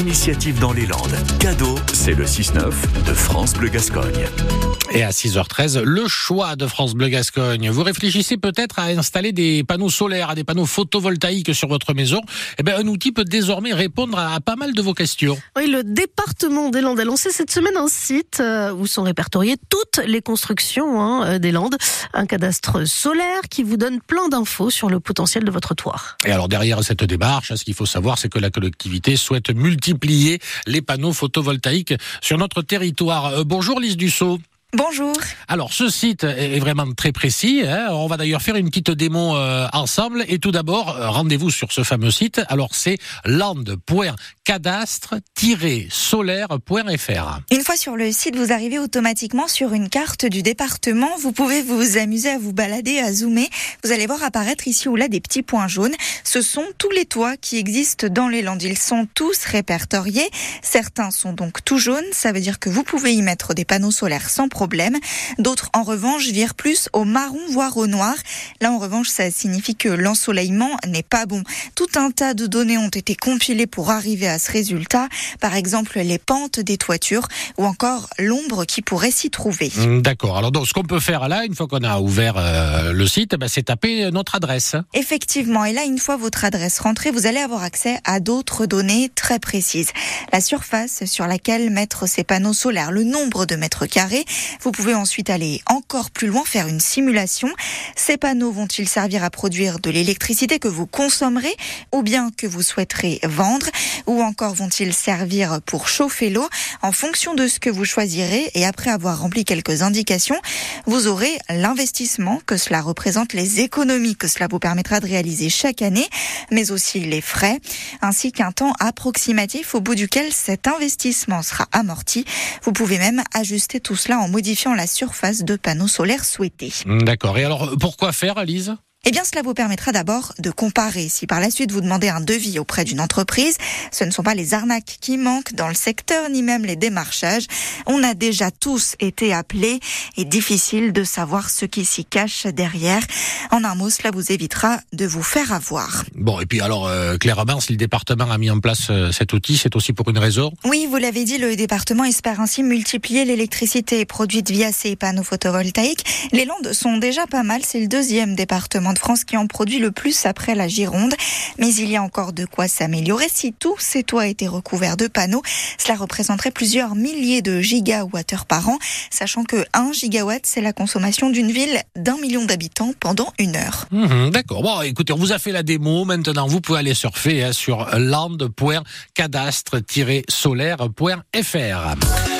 initiative dans les Landes. Cadeau, c'est le 6-9 de France Bleu Gascogne. Et à 6h13, le choix de France Bleu Gascogne. Vous réfléchissez peut-être à installer des panneaux solaires, à des panneaux photovoltaïques sur votre maison. Eh bien, un outil peut désormais répondre à pas mal de vos questions. Oui, le département des Landes a lancé cette semaine un site euh, où sont répertoriées toutes les constructions hein, euh, des Landes. Un cadastre solaire qui vous donne plein d'infos sur le potentiel de votre toit. Et alors derrière cette démarche, ce qu'il faut savoir, c'est que la collectivité souhaite multiplier les panneaux photovoltaïques sur notre territoire. Euh, bonjour Lise Dussault. Bonjour. Alors ce site est vraiment très précis. Hein. On va d'ailleurs faire une petite démo euh, ensemble. Et tout d'abord, euh, rendez-vous sur ce fameux site. Alors c'est land.cadastre-solaire.fr. Une fois sur le site, vous arrivez automatiquement sur une carte du département. Vous pouvez vous amuser à vous balader, à zoomer. Vous allez voir apparaître ici ou là des petits points jaunes. Ce sont tous les toits qui existent dans les Landes. Ils sont tous répertoriés. Certains sont donc tout jaunes. Ça veut dire que vous pouvez y mettre des panneaux solaires sans problème problème. D'autres, en revanche, virent plus au marron, voire au noir. Là, en revanche, ça signifie que l'ensoleillement n'est pas bon. Tout un tas de données ont été compilées pour arriver à ce résultat. Par exemple, les pentes des toitures ou encore l'ombre qui pourrait s'y trouver. Hum, d'accord. Alors, donc, ce qu'on peut faire là, une fois qu'on a ouvert euh, le site, bah, c'est taper notre adresse. Effectivement. Et là, une fois votre adresse rentrée, vous allez avoir accès à d'autres données très précises. La surface sur laquelle mettre ces panneaux solaires, le nombre de mètres carrés, vous pouvez ensuite aller encore plus loin, faire une simulation. Ces panneaux vont-ils servir à produire de l'électricité que vous consommerez ou bien que vous souhaiterez vendre ou encore vont-ils servir pour chauffer l'eau en fonction de ce que vous choisirez et après avoir rempli quelques indications, vous aurez l'investissement que cela représente, les économies que cela vous permettra de réaliser chaque année, mais aussi les frais, ainsi qu'un temps approximatif au bout duquel cet investissement sera amorti. Vous pouvez même ajuster tout cela en modifiant la surface de panneaux solaires souhaités. D'accord. Et alors, pourquoi faire, Alice? Eh bien, cela vous permettra d'abord de comparer. Si par la suite vous demandez un devis auprès d'une entreprise, ce ne sont pas les arnaques qui manquent dans le secteur, ni même les démarchages. On a déjà tous été appelés et difficile de savoir ce qui s'y cache derrière. En un mot, cela vous évitera de vous faire avoir. Bon, et puis alors, euh, clairement, si le département a mis en place euh, cet outil, c'est aussi pour une raison Oui, vous l'avez dit, le département espère ainsi multiplier l'électricité produite via ces panneaux photovoltaïques. Les Landes sont déjà pas mal, c'est le deuxième département de France qui en produit le plus après la Gironde. Mais il y a encore de quoi s'améliorer. Si tous ces toits étaient recouverts de panneaux, cela représenterait plusieurs milliers de gigawattheures par an, sachant que 1 gigawatt, c'est la consommation d'une ville d'un million d'habitants pendant une heure. Mhm, d'accord. Bon, écoutez, on vous a fait la démo. Maintenant, vous pouvez aller surfer hein, sur land.cadastre-solaire.fr.